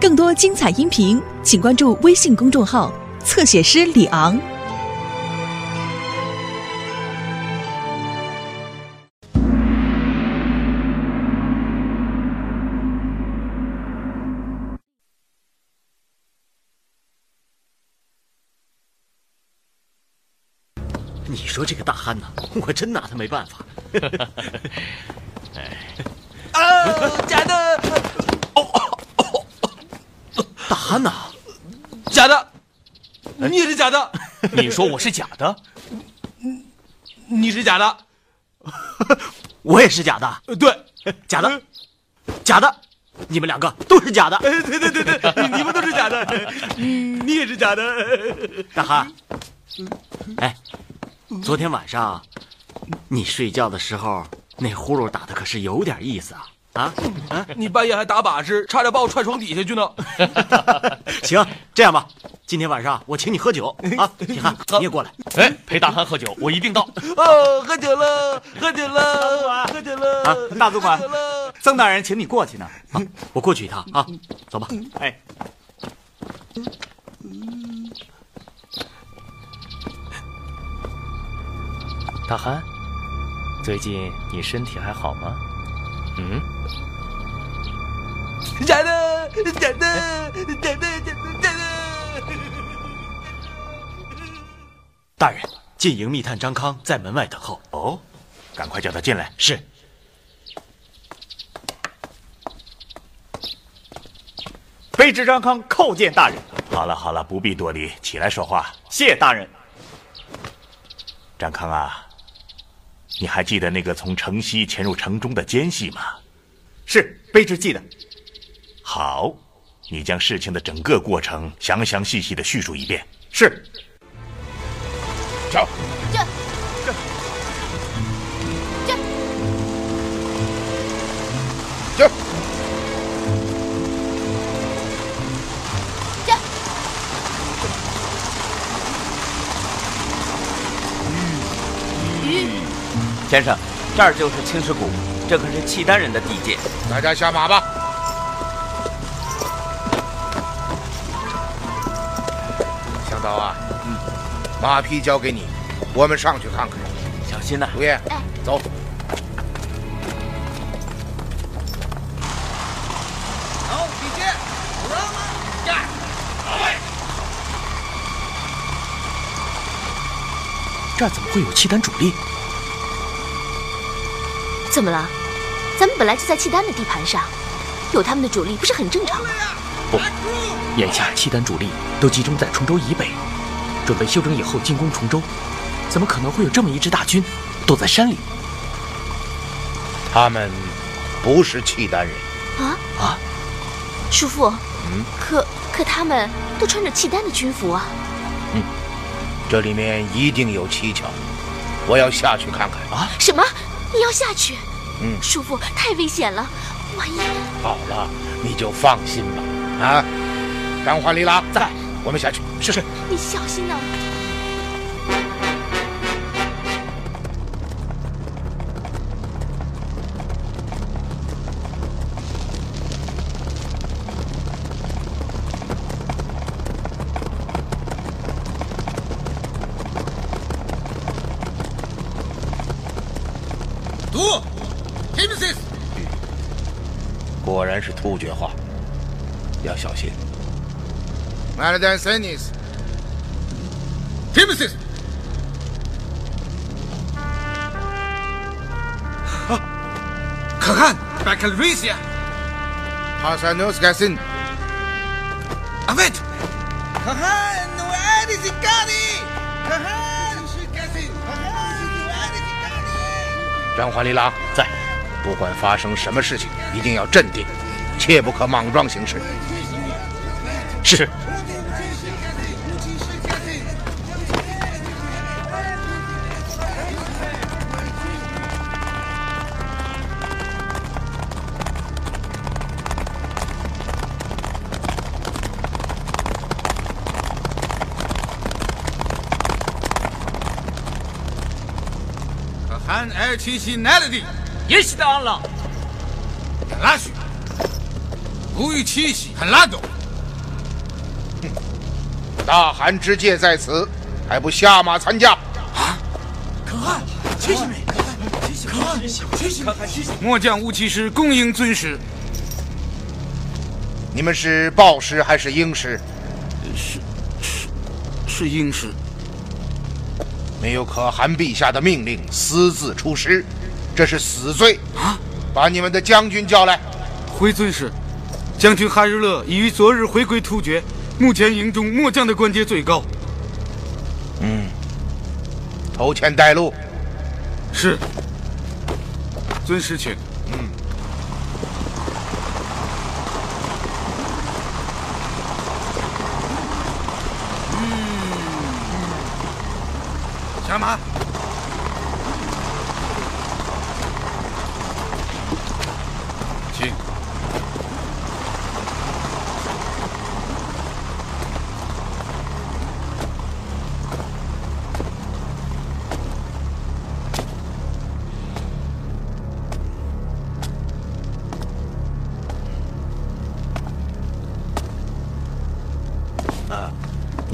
更多精彩音频，请关注微信公众号“侧写师李昂”。你说这个大憨呐，我真拿他没办法。啊，假的，大憨呐，假的，你也是假的，你说我是假的？你是假的，我也是假的，呃对，假的，假的，你们两个都是假的。哎，对对对对，你你们都是假的，嗯，你也是假的，大憨，哎，昨天晚上你睡觉的时候，那呼噜打的可是有点意思啊啊啊！你半夜还打把式，差点把我踹床底下去呢。行，这样吧，今天晚上我请你喝酒啊，铁汉你也过来。哎，陪大憨喝酒，我一定到。哦，喝酒了，喝酒了，喝酒了啊大总管喝酒了曾大人请你过去呢。啊，我过去一趟啊，走吧。哎，大憨，最近你身体还好吗？嗯，假的，假的，假的，假的，假的。大人，禁营密探张康在门外等候。哦，赶快叫他进来。是。卑职张康叩见大人。好了好了，不必多礼，起来说话。谢大人。张康啊，你还记得那个从城西潜入城中的奸细吗？是卑职记得。好，你将事情的整个过程详详细细的叙述一遍。是。走。先生，这儿就是青石谷，这可是契丹人的地界。大家下马吧。向导啊，嗯，马匹交给你，我们上去看看。小心呐、卢叶，哎走。这儿怎么会有契丹主力？怎么了？咱们本来就在契丹的地盘上，有他们的主力不是很正常吗？不，眼下契丹主力都集中在崇州以北，准备休整以后进攻崇州，怎么可能会有这么一支大军躲在山里他们不是契丹人，啊，啊？叔父，嗯，可可他们都穿着契丹的军服啊！嗯这里面一定有蹊跷，我要下去看看。啊什么？你要下去？嗯。叔父，太危险了，万一……好了，你就放心吧。啊，张焕、李郎在，我们下去。是是，你小心呐、读果然是突厥话，要小心。m a d a n Senis。i s i s 可汗 b a c a l r i s i a Hasanos Gasin。Avet。可汗 n o a d i s i g a d i 可汗是 Gasin。可汗 n o a d i s i g a i 张华丽拉在，不管发生什么事情，一定要镇定切不可莽撞行事。是。奇西也是不予七喜，很拉倒。大汗之戒在此，还不下马参加？可汗，七喜美，可汗，七喜，可汗，七喜，可汗，七喜。末将乌骑师恭迎尊师。你们是豹师还是鹰师？是是是鹰师。没有可汗陛下的命令，私自出师，这是死罪啊！把你们的将军叫来。回尊师，将军哈日勒已于昨日回归突厥，目前营中末将的官阶最高。嗯，头前带路。是。尊师请。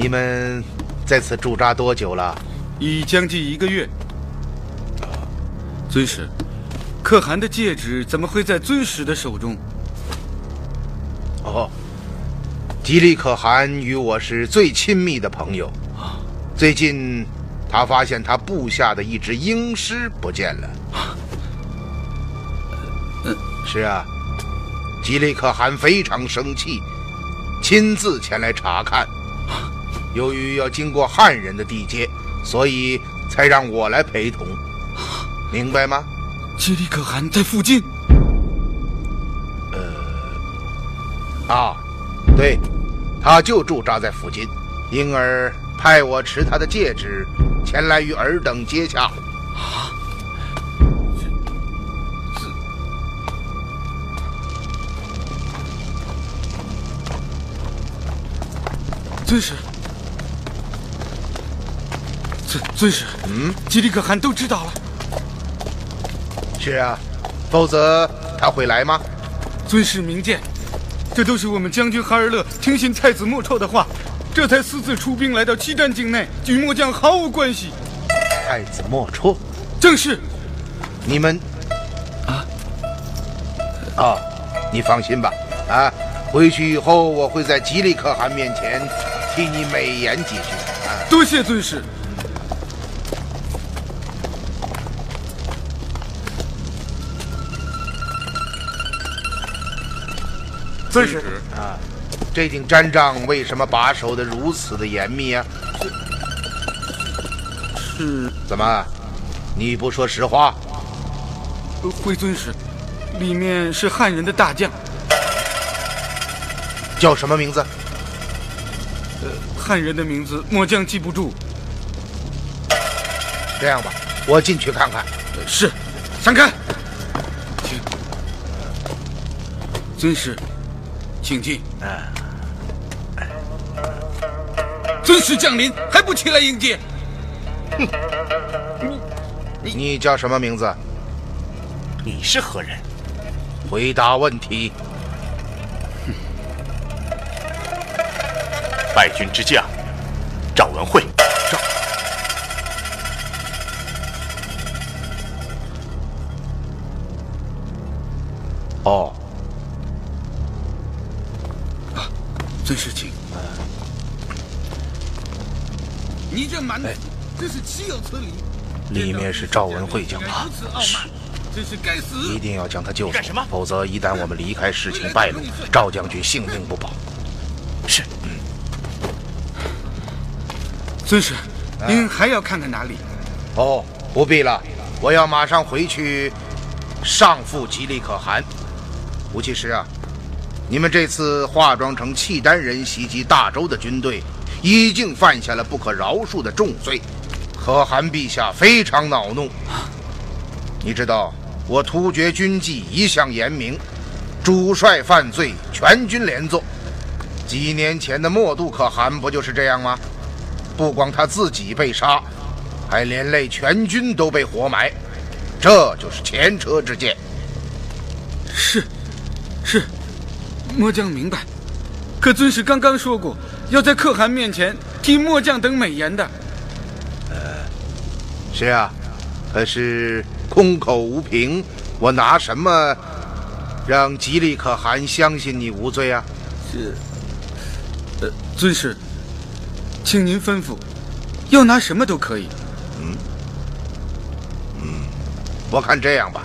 你们在此驻扎多久了？已将近一个月。尊师，可汗的戒指怎么会在尊师的手中？哦，吉利可汗与我是最亲密的朋友。最近，他发现他部下的一只鹰狮不见了。是啊，吉利可汗非常生气，亲自前来查看。由于要经过汉人的地界。所以才让我来陪同，明白吗？吉利可汗在附近。呃，啊，对，他就驻扎在附近，因而派我持他的戒指前来与尔等接洽。啊，尊师。尊师，嗯，吉利可汗都知道了。是啊，否则他会来吗？尊师明鉴，这都是我们将军哈尔勒听信太子莫绰的话，这才私自出兵来到契丹境内，与末将毫无关系。太子莫绰，正是。你们，啊，啊，你放心吧，啊，回去以后我会在吉利可汗面前替你美言几句。啊，多谢尊师。尊师啊，这顶毡帐为什么把守的如此的严密啊？是怎么？你不说实话？回尊使，里面是汉人的大将，叫什么名字？呃，汉人的名字末将记不住。这样吧，我进去看看。是，闪开。请，尊师。请进。尊师降临，还不起来迎接？哼！你你叫什么名字？你是何人？回答问题。败军之将赵文慧。尊师，请。你这蛮子，真是岂有此理！里面是赵文慧将他，是，真是该死！一定要将他救出，否则一旦我们离开，事情败露，赵将军性命不保。是，嗯。尊师，您还要看看哪里？哦，不必了，我要马上回去上复吉利可汗。吴骑师啊！你们这次化妆成契丹人袭击大周的军队，已经犯下了不可饶恕的重罪。可汗陛下非常恼怒。你知道，我突厥军纪一向严明，主帅犯罪，全军连坐。几年前的莫杜可汗不就是这样吗？不光他自己被杀，还连累全军都被活埋，这就是前车之鉴。是。末将明白。可尊师刚刚说过，要在可汗面前替末将等美言的。呃，是啊，可是空口无凭，我拿什么让吉利可汗相信你无罪啊？是，呃，尊师，请您吩咐，要拿什么都可以。嗯，嗯，我看这样吧，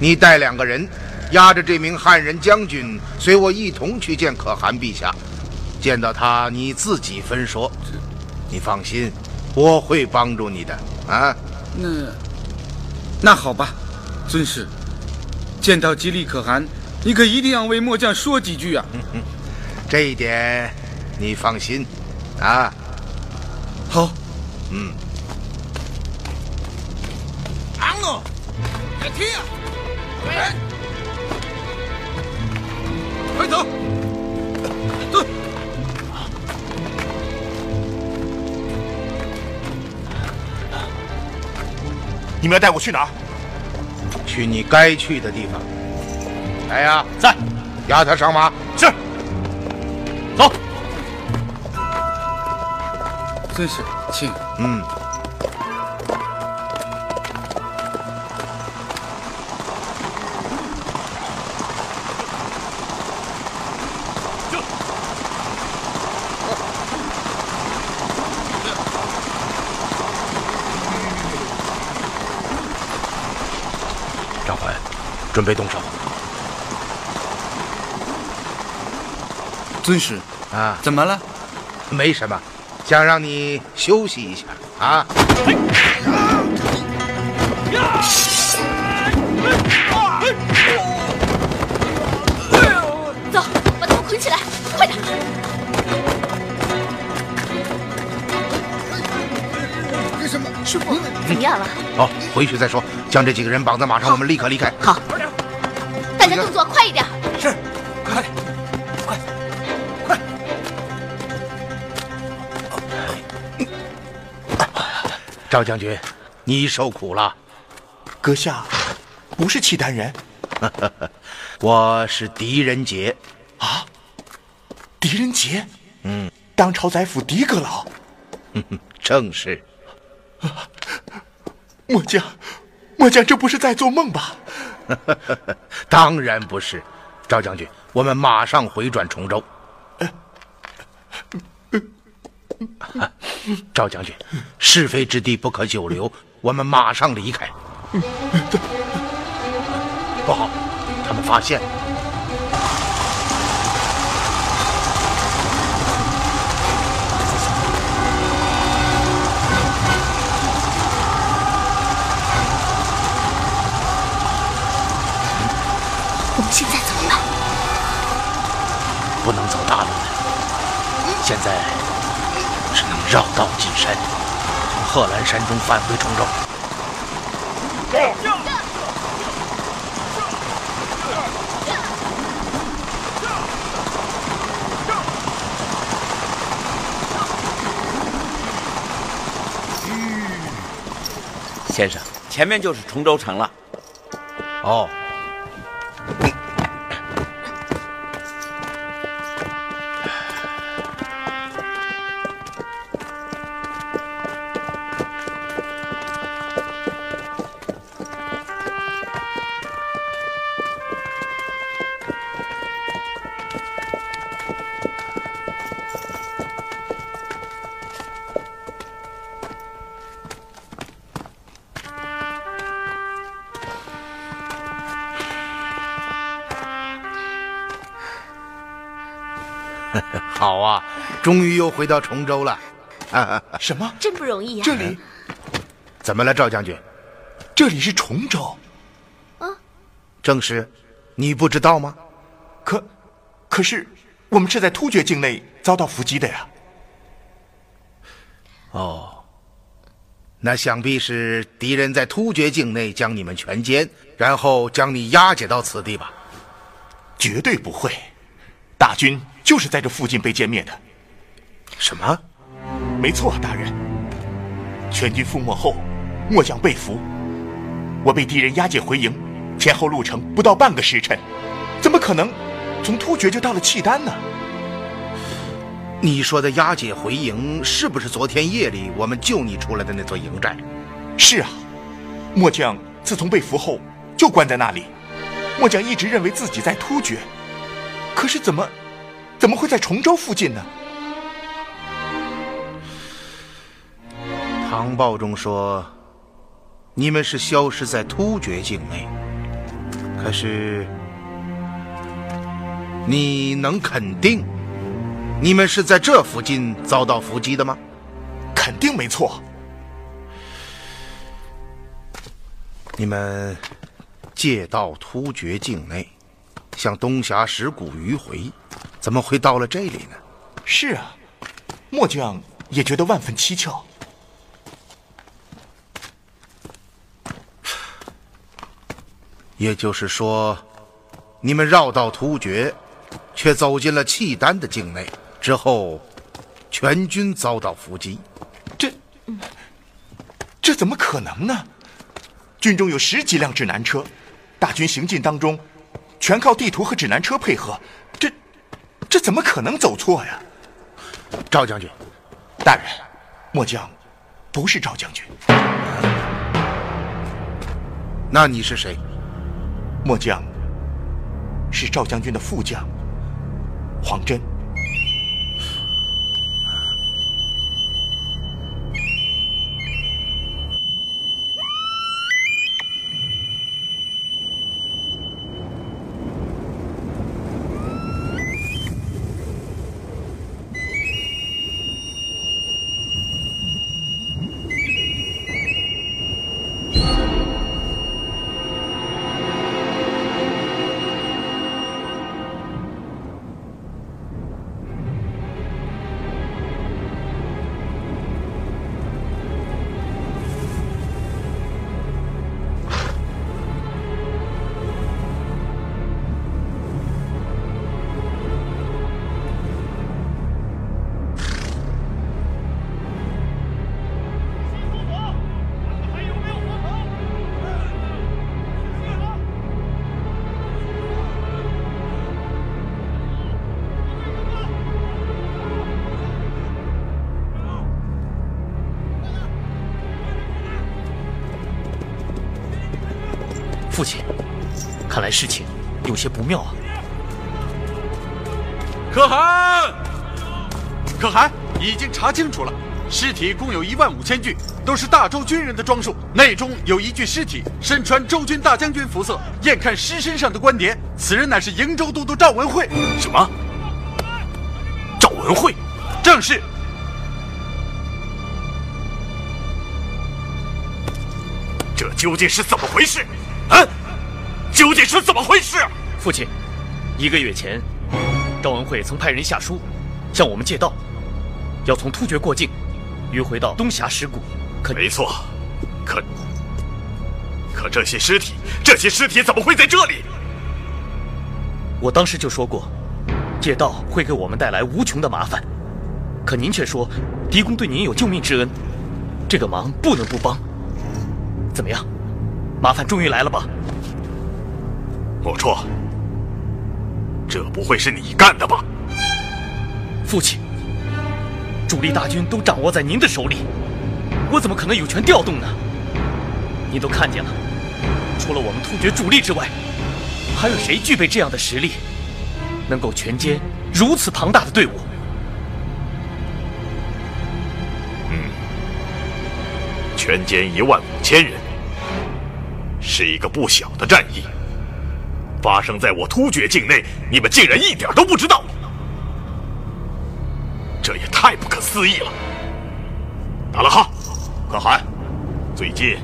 你带两个人。押着这名汉人将军，随我一同去见可汗陛下。见到他，你自己分说。你放心，我会帮助你的。啊，那那好吧，尊师，见到吉利可汗，你可一定要为末将说几句啊。这一点你放心。啊，好。嗯。昂诺，来听啊，来。快走！走！你们要带我去哪儿？去你该去的地方。来呀，在，押他上马。是。走。尊师，请。嗯。准备动手，尊师啊，怎么了？没什么，想让你休息一下啊。走，把他们捆起来，快点！为什么？师傅，怎么样了？哦，回去再说。将这几个人绑在马上，我们立刻离开。好。赵将军，你受苦了。阁下不是契丹人，我是狄仁杰。啊，狄仁杰？嗯，当朝宰府狄阁老。正是。末将，末将这不是在做梦吧？当然不是，赵将军，我们马上回转崇州。赵将军，是非之地不可久留，我们马上离开。不好，他们发现了。我们。现在怎么办？不能走大路了，现在绕道进山，从贺兰山中返回崇州。先生，前面就是崇州城了。哦。好啊，终于又回到崇州了。什么？真不容易呀！这里怎么了，赵将军？这里是崇州。啊，正是，你不知道吗？可，可是我们是在突厥境内遭到伏击的呀。哦，那想必是敌人在突厥境内将你们全歼，然后将你押解到此地吧？绝对不会，大军。就是在这附近被歼灭的。什么？没错，大人。全军覆没后，末将被俘，我被敌人押解回营，前后路程不到半个时辰，怎么可能从突厥就到了契丹呢？你说的押解回营，是不是昨天夜里我们救你出来的那座营寨？是啊，末将自从被俘后就关在那里。末将一直认为自己在突厥，可是怎么，怎么会在崇州附近呢？唐报中说，你们是消失在突厥境内。可是，你能肯定，你们是在这附近遭到伏击的吗？肯定没错。你们。借道突厥境内，向东峡石谷迂回，怎么会到了这里呢？是啊，末将也觉得万分蹊跷。也就是说，你们绕道突厥，却走进了契丹的境内，之后全军遭到伏击。这，这怎么可能呢？军中有十几辆指南车。大军行进当中，全靠地图和指南车配合，这，这怎么可能走错呀？赵将军，大人，末将不是赵将军。那你是谁？末将是赵将军的副将黄真。父亲，看来事情有些不妙啊！可汗，可汗，已经查清楚了，尸体共有一万五千具，都是大周军人的装束。内中有一具尸体，身穿周军大将军服色，验看尸身上的官牒，此人乃是瀛州都督赵文慧。什么？赵文慧？正是。这究竟是怎么回事？啊！究竟是怎么回事？父亲，一个月前，赵文慧曾派人下书，向我们借道，要从突厥过境，迂回到东峡石谷。可没错，可可这些尸体，这些尸体怎么会在这里？我当时就说过，借道会给我们带来无穷的麻烦，可您却说，狄公对您有救命之恩，这个忙不能不帮。怎么样？麻烦终于来了吧？莫绰，这不会是你干的吧？父亲，主力大军都掌握在您的手里，我怎么可能有权调动呢？你都看见了，除了我们突厥主力之外，还有谁具备这样的实力，能够全歼如此庞大的队伍？嗯，全歼一万五千人。是一个不小的战役，发生在我突厥境内，你们竟然一点都不知道，这也太不可思议了！达拉哈，可汗，最近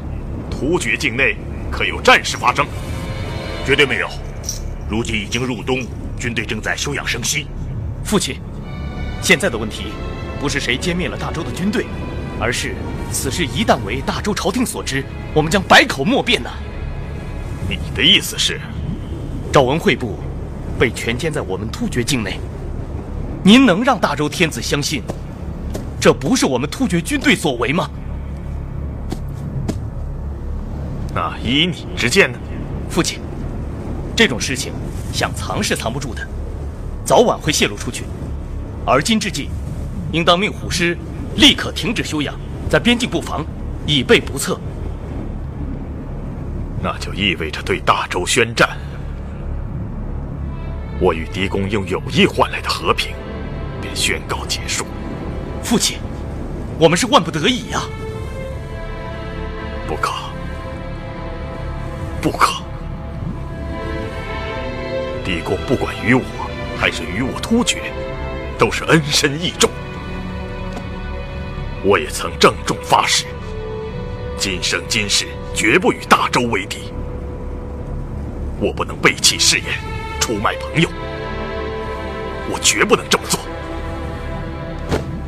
突厥境内可有战事发生？绝对没有，如今已经入冬，军队正在休养生息。父亲，现在的问题不是谁歼灭了大周的军队，而是此事一旦为大周朝廷所知，我们将百口莫辩呐！你的意思是，赵文惠部被全歼在我们突厥境内？您能让大周天子相信，这不是我们突厥军队所为吗？那依你之见呢？父亲，这种事情想藏是藏不住的，早晚会泄露出去。而今之计，应当命虎师立刻停止休养，在边境布防，以备不测。那就意味着对大周宣战。我与狄公用友谊换来的和平，便宣告结束。父亲，我们是万不得已呀！不可，不可！狄公不管与我还是与我突厥，都是恩深义重。我也曾郑重发誓，今生今世绝不与大周为敌。我不能背弃誓言，出卖朋友。我绝不能这么做。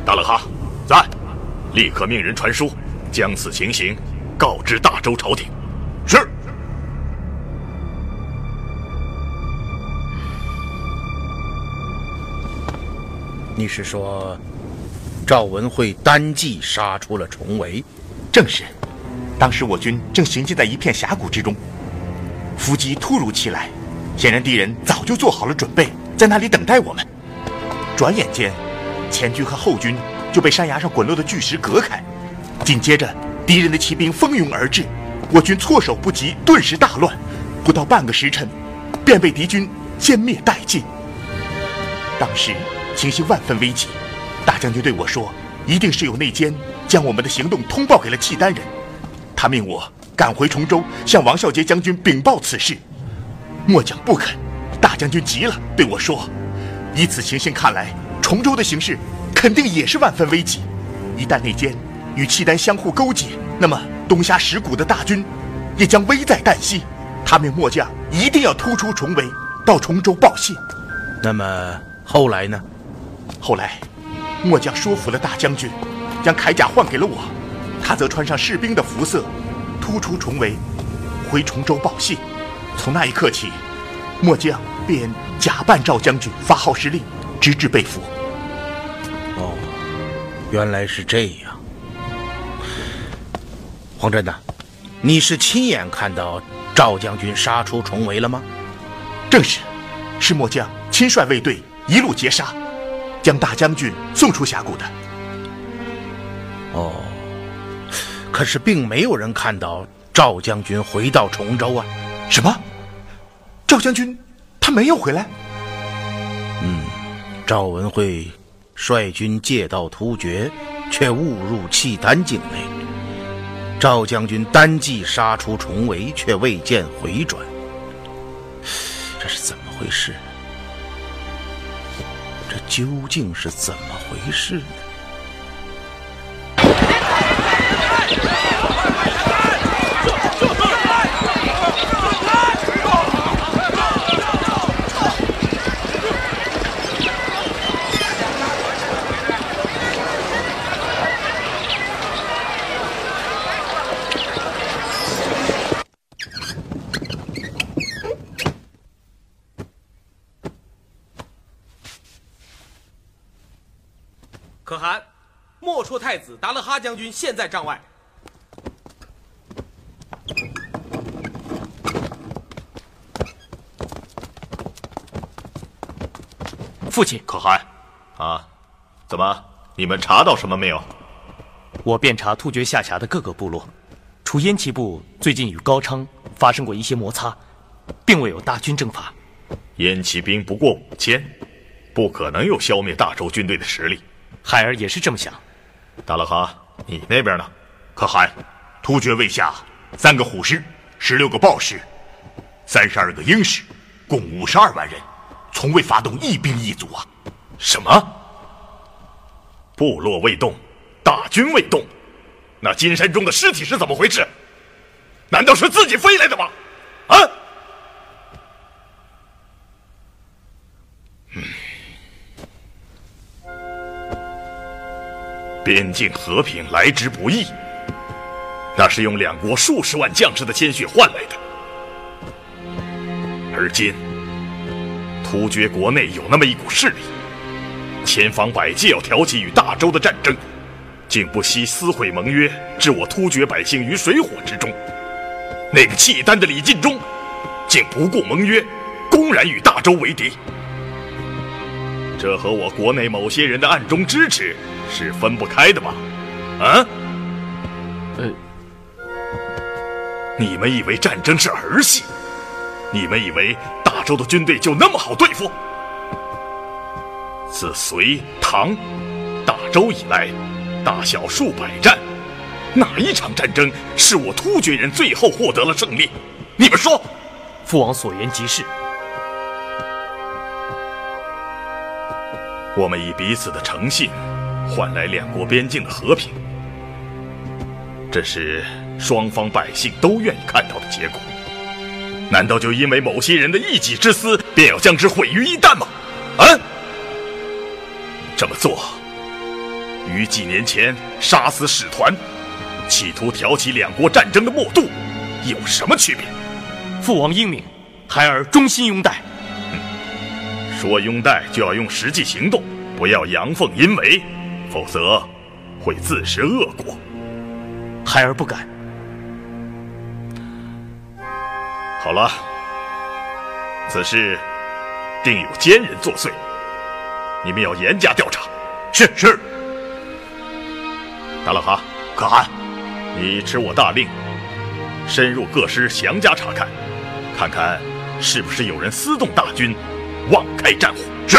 大勒哈，在，立刻命人传书，将此情形告知大周朝廷。是。你是说，赵文慧单骑杀出了重围？正是。当时我军正行进在一片峡谷之中，伏击突如其来，显然敌人早就做好了准备，在那里等待我们。转眼间，前军和后军就被山崖上滚落的巨石隔开，紧接着敌人的骑兵蜂拥而至，我军措手不及，顿时大乱，不到半个时辰，便被敌军歼灭殆尽。当时情形万分危急，大将军对我说：“一定是有内奸将我们的行动通报给了契丹人。”他命我赶回崇州，向王孝杰将军禀报此事。末将不肯，大将军急了，对我说：“以此情形看来，崇州的形势肯定也是万分危急。一旦内奸与契丹相互勾结，那么东虾石谷的大军也将危在旦夕。他命末将一定要突出重围，到崇州报信。那么后来呢？后来，末将说服了大将军，将铠甲换给了我。”他则穿上士兵的服色，突出重围，回崇州报信。从那一刻起，末将便假扮赵将军发号施令，直至被俘。哦，原来是这样。黄真呐，你是亲眼看到赵将军杀出重围了吗？正是，是末将亲率卫队一路截杀，将大将军送出峡谷的。哦。可是，并没有人看到赵将军回到崇州啊！什么？赵将军他没有回来？嗯，赵文慧率军借道突厥，却误入契丹境内。赵将军单骑杀出重围，却未见回转。这是怎么回事？这究竟是怎么回事呢？可汗，莫绰太将军现在帐外。父亲，可汗，啊，怎么？你们查到什么没有？我遍查突厥下辖的各个部落，除燕齐部最近与高昌发生过一些摩擦，并未有大军征伐。燕骑兵不过五千，不可能有消灭大周军队的实力。孩儿也是这么想。达拉哈，你那边呢？可汗，突厥卫下三个虎师，十六个豹师，三十二个鹰师，共五十二万人，从未发动一兵一卒啊！什么？部落未动，大军未动，那金山中的尸体是怎么回事？难道是自己飞来的吗？啊？边境和平来之不易，那是用两国数十万将士的鲜血换来的。而今，突厥国内有那么一股势力，千方百计要挑起与大周的战争，竟不惜撕毁盟约，置我突厥百姓于水火之中。那个契丹的李进忠，竟不顾盟约，公然与大周为敌。这和我国内某些人的暗中支持是分不开的吧？啊？呃，你们以为战争是儿戏？你们以为大周的军队就那么好对付？自隋唐大周以来，大小数百战，哪一场战争是我突厥人最后获得了胜利？你们说？父王所言极是。我们以彼此的诚信换来两国边境的和平，这是双方百姓都愿意看到的结果。难道就因为某些人的一己之私，便要将之毁于一旦吗？啊！这么做，与几年前杀死使团，企图挑起两国战争的默度，有什么区别？父王英明，孩儿衷心拥戴。说拥戴就要用实际行动，不要阳奉阴违，否则会自食恶果。孩儿不敢。好了，此事定有奸人作祟，你们要严加调查。是是。达拉哈，可汗，你持我大令，深入各师详加查看，看看是不是有人私动大军。妄开战火，是。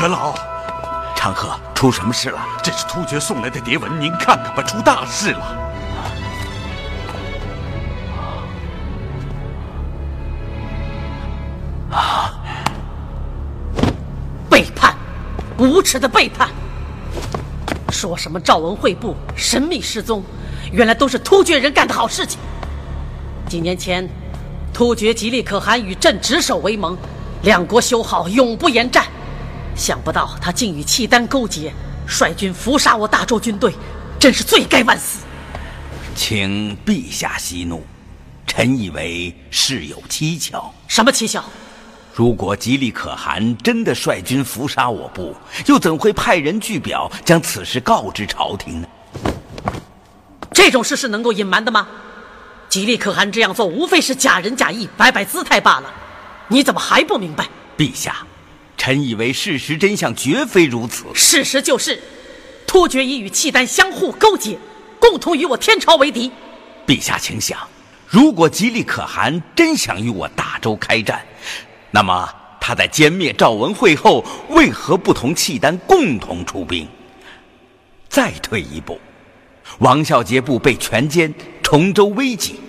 阁老，长河出什么事了？这是突厥送来的牒文，您看看吧，出大事了！啊！背叛，无耻的背叛！说什么赵文惠部神秘失踪，原来都是突厥人干的好事情。几年前，突厥吉利可汗与朕执手为盟，两国修好，永不言战。想不到他竟与契丹勾结，率军伏杀我大周军队，真是罪该万死。请陛下息怒，臣以为事有蹊跷。什么蹊跷？如果吉利可汗真的率军伏杀我部，又怎会派人据表将此事告知朝廷呢？这种事是能够隐瞒的吗？吉利可汗这样做，无非是假仁假义，摆摆姿态罢了。你怎么还不明白？陛下。臣以为事实真相绝非如此。事实就是，突厥已与契丹相互勾结，共同与我天朝为敌。陛下，请想，如果吉利可汗真想与我大周开战，那么他在歼灭赵文会后，为何不同契丹共同出兵？再退一步，王孝杰部被全歼，崇州危急。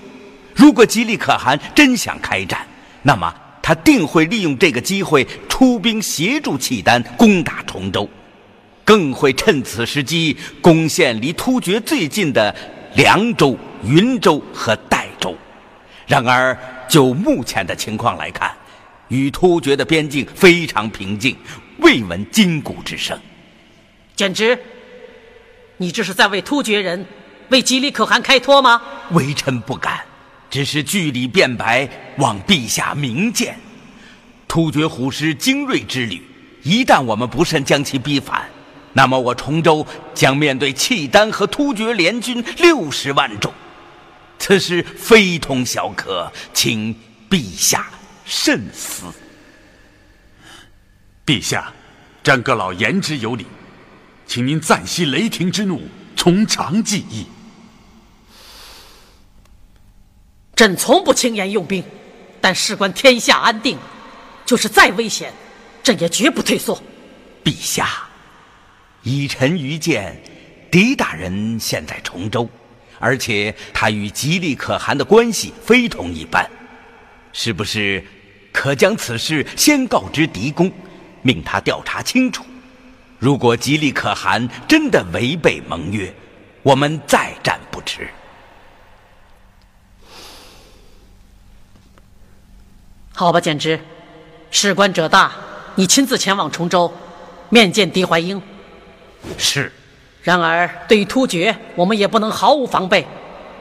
如果吉利可汗真想开战，那么。他定会利用这个机会出兵协助契丹攻打崇州，更会趁此时机攻陷离突厥最近的凉州、云州和代州。然而，就目前的情况来看，与突厥的边境非常平静，未闻金鼓之声。简直，你这是在为突厥人、为吉利可汗开脱吗？微臣不敢。只是据理辩白，望陛下明鉴。突厥虎师精锐之旅，一旦我们不慎将其逼反，那么我崇州将面对契丹和突厥联军六十万众，此事非同小可，请陛下慎思。陛下，詹阁老言之有理，请您暂息雷霆之怒，从长计议。朕从不轻言用兵，但事关天下安定，就是再危险，朕也绝不退缩。陛下，以臣愚见，狄大人现在崇州，而且他与吉利可汗的关系非同一般，是不是可将此事先告知狄公，命他调查清楚？如果吉利可汗真的违背盟约，我们再战不迟。好吧，简直，事关者大，你亲自前往崇州，面见狄怀英。是。然而，对于突厥，我们也不能毫无防备。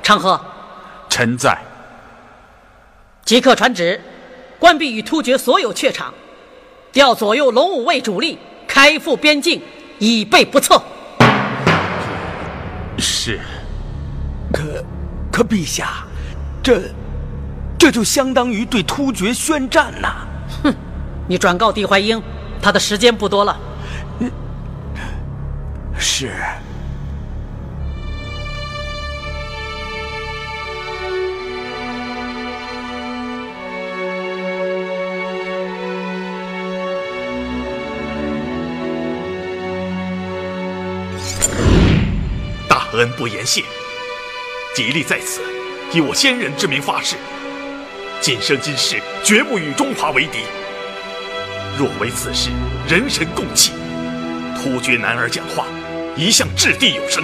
昌河，臣在。即刻传旨，关闭与突厥所有榷场，调左右龙武卫主力开赴边境，以备不测。是。可，可陛下，这，这就相当于对突厥宣战呐！哼，你转告帝怀英，他的时间不多了。是。大恩不言谢。吉利在此，以我先人之名发誓，今生今世绝不与中华为敌。若为此事人神共弃，突厥男儿讲话一向掷地有声。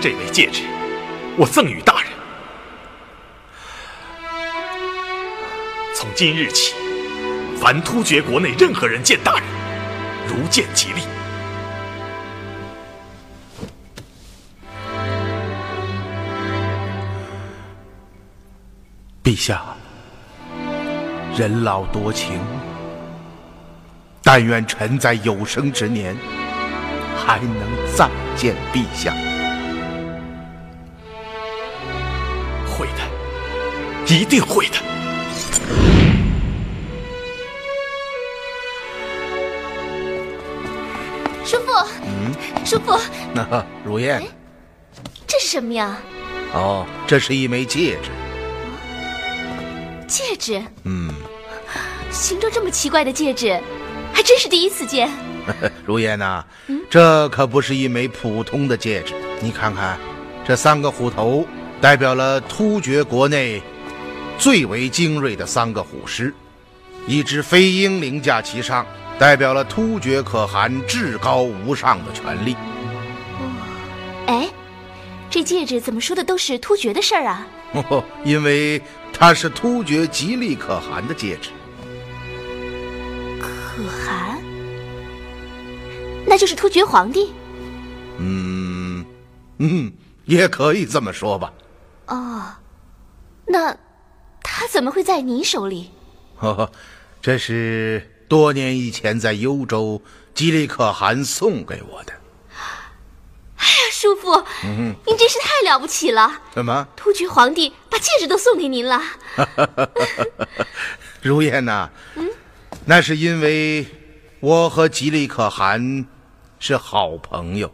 这枚戒指，我赠与大人。从今日起，凡突厥国内任何人见大人，如见吉利。陛下，人老多情，但愿臣在有生之年还能再见陛下。会的，一定会的。叔父，嗯，叔父，那如燕，这是什么呀？哦，这是一枚戒指。戒指，嗯，形状这么奇怪的戒指，还真是第一次见。如烟呐，这可不是一枚普通的戒指。你看看，这三个虎头代表了突厥国内最为精锐的三个虎师，一只飞鹰凌驾其上，代表了突厥可汗至高无上的权力。戒指怎么说的都是突厥的事儿啊？哦，因为。它是突厥吉利可汗的戒指，可汗，那就是突厥皇帝。嗯，嗯，也可以这么说吧。哦，那他怎么会在你手里？呵，这是多年以前在幽州吉利可汗送给我的。叔父，嗯，您真是太了不起了！怎么？突厥皇帝把戒指都送给您了？如燕呐，嗯，那是因为我和吉利可汗是好朋友。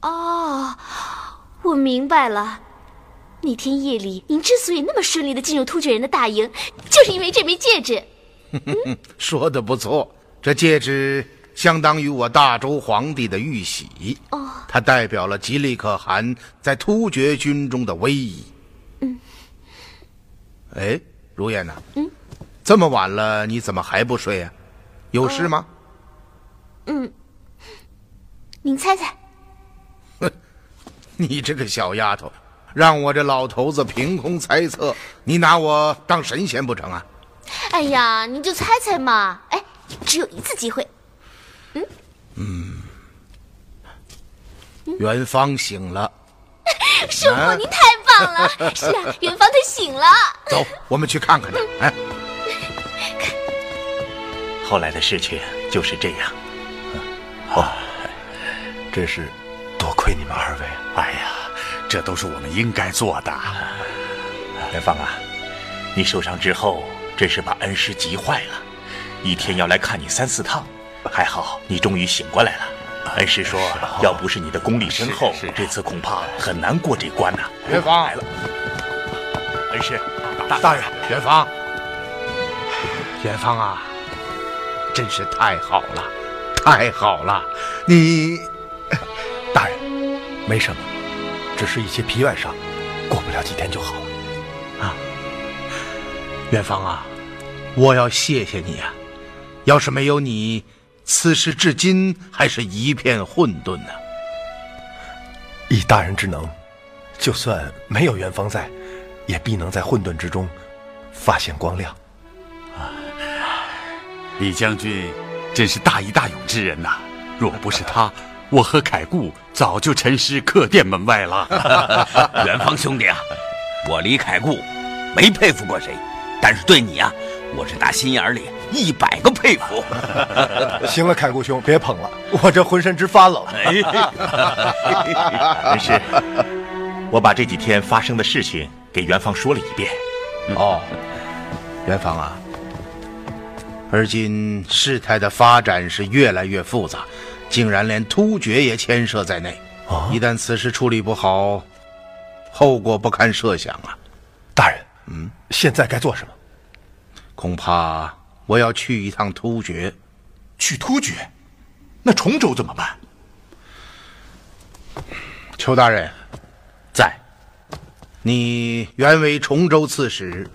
哦，我明白了。那天夜里，您之所以那么顺利的进入突厥人的大营，就是因为这枚戒指。说的不错，这戒指。相当于我大周皇帝的玉玺，哦，它代表了吉利可汗在突厥军中的威仪。嗯，哎，如烟呐，嗯，这么晚了，你怎么还不睡呀？有事吗？嗯，您猜猜。哼，你这个小丫头，让我这老头子凭空猜测，你拿我当神仙不成啊？哎呀，你就猜猜嘛！哎，只有一次机会。嗯嗯，元芳醒了。叔父，您太棒了！是啊，元芳他醒了。走，我们去看看他。哎，后来的事情就是这样。哦，真是多亏你们二位。哎呀，这都是我们应该做的。元芳啊，你受伤之后真是把恩师急坏了，一天要来看你三四趟。还好，你终于醒过来了。恩师说，要不是你的功力深厚，这次恐怕很难过这关呐。元芳来了，恩师，大大人，元芳，元芳啊，真是太好了，太好了！你，大人，没什么，只是一些皮外伤，过不了几天就好了。啊，元芳啊，我要谢谢你啊！要是没有你。此事至今还是一片混沌呢。以大人之能，就算没有元芳在，也必能在混沌之中发现光亮。啊李将军真是大义大勇之人呐！若不是他，我和凯固早就沉尸客店门外了。元芳兄弟啊，我李凯固没佩服过谁，但是对你啊，我是打心眼里一百个佩服。行了，凯固兄，别捧了，我这浑身直发冷。没事，我把这几天发生的事情给元芳说了一遍。哦，元芳啊，而今事态的发展是越来越复杂，竟然连突厥也牵涉在内。一旦此事处理不好，后果不堪设想啊！大人，嗯，现在该做什么？恐怕我要去一趟突厥。去突厥？那崇州怎么办？邱大人，在。你原为崇州刺史，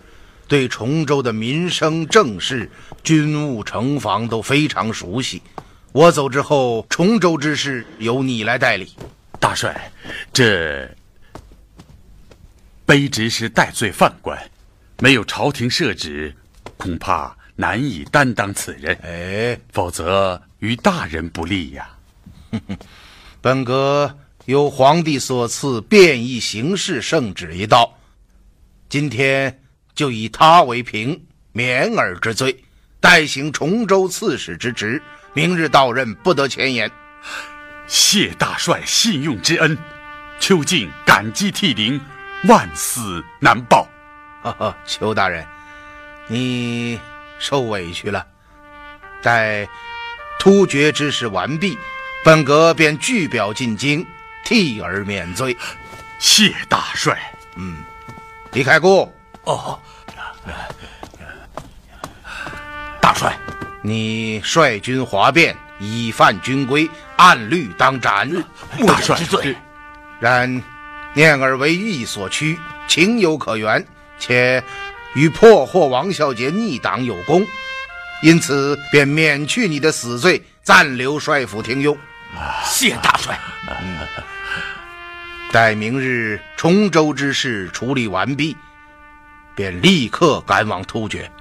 对崇州的民生政事、军务城防都非常熟悉。我走之后，崇州之事由你来代理。大帅，这卑职是戴罪犯官，没有朝廷设旨，恐怕难以担当此任。哎，否则于大人不利呀。本阁有皇帝所赐便宜行事圣旨一道，今天就以他为凭，免尔之罪，代行崇州刺史之职。明日到任，不得前言。谢大帅信用之恩，邱敬感激涕零，万死难报。哈哈，邱大人，你受委屈了。待突厥之事完毕，本阁便具表进京，替而免罪。谢大帅。嗯，李开固。哦，大帅，你率军哗变。以犯军规，按律当斩。大帅之罪。然念尔为义所趋，情有可原，且与破获王孝杰逆党有功，因此便免去你的死罪，暂留帅府听用。谢大帅。嗯。待明日崇州之事处理完毕，便立刻赶往突厥。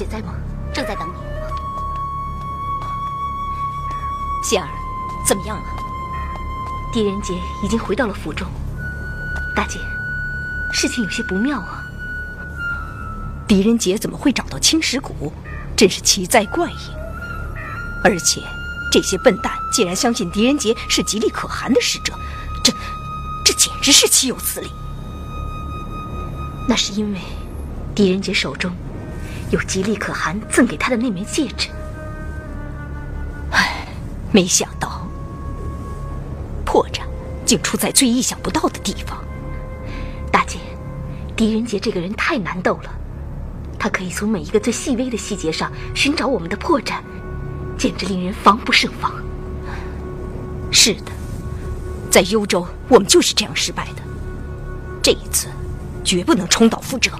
姐在吗？正在等你。仙儿，怎么样了？狄仁杰已经回到了府中。大姐，事情有些不妙啊！狄仁杰怎么会找到青石谷？真是奇哉怪异！而且，这些笨蛋竟然相信狄仁杰是吉利可汗的使者，这，这简直是岂有此理！那是因为，狄仁杰手中有吉利可汗赠给他的那枚戒指。唉，没想到，破绽竟出在最意想不到的地方。大姐，狄仁杰这个人太难斗了，他可以从每一个最细微的细节上寻找我们的破绽，简直令人防不胜防。是的，在幽州我们就是这样失败的。这一次，绝不能重蹈覆辙。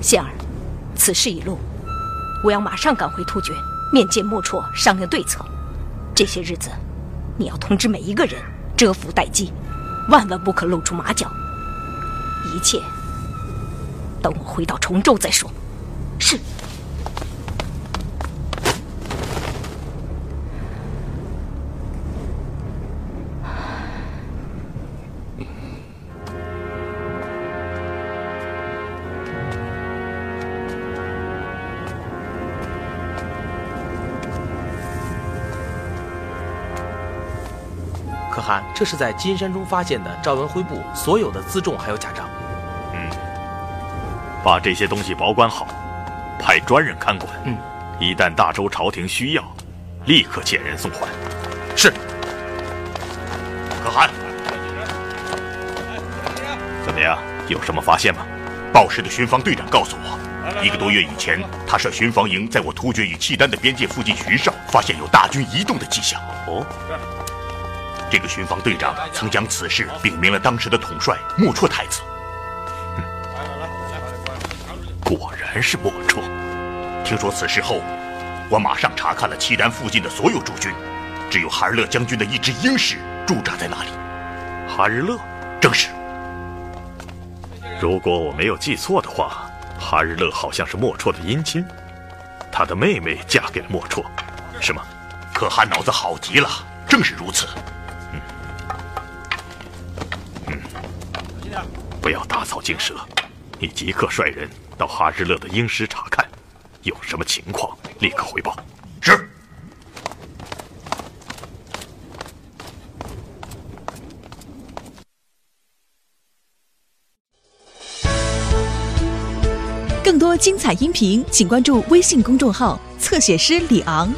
仙儿，此事已露，我要马上赶回突厥，面见莫绰，商量对策。这些日子，你要通知每一个人，蛰伏待机。万万不可露出马脚，一切等我回到崇州再说。是。这是在金山中发现的赵文辉部所有的辎重还有假账。嗯，把这些东西保管好，派专人看管。嗯，一旦大周朝廷需要，立刻遣人送还。是。可汗，怎么样？有什么发现吗？报时的巡防队长告诉我，一个多月以前，他率巡防营在我突厥与契丹的边界附近巡哨，发现有大军移动的迹象。哦。这个巡防队长曾将此事禀明了当时的统帅莫绰太子。果然是莫绰。听说此事后，我马上查看了契丹附近的所有驻军，只有哈日勒将军的一支鹰师驻扎在那里。哈日勒，正是。如果我没有记错的话，哈日勒好像是莫绰的姻亲，他的妹妹嫁给了莫绰，是吗？可汗脑子好极了，正是如此。不要打草惊蛇，你即刻率人到哈日勒的鹰师查看，有什么情况立刻回报。是。更多精彩音频，请关注微信公众号“侧写师李昂”。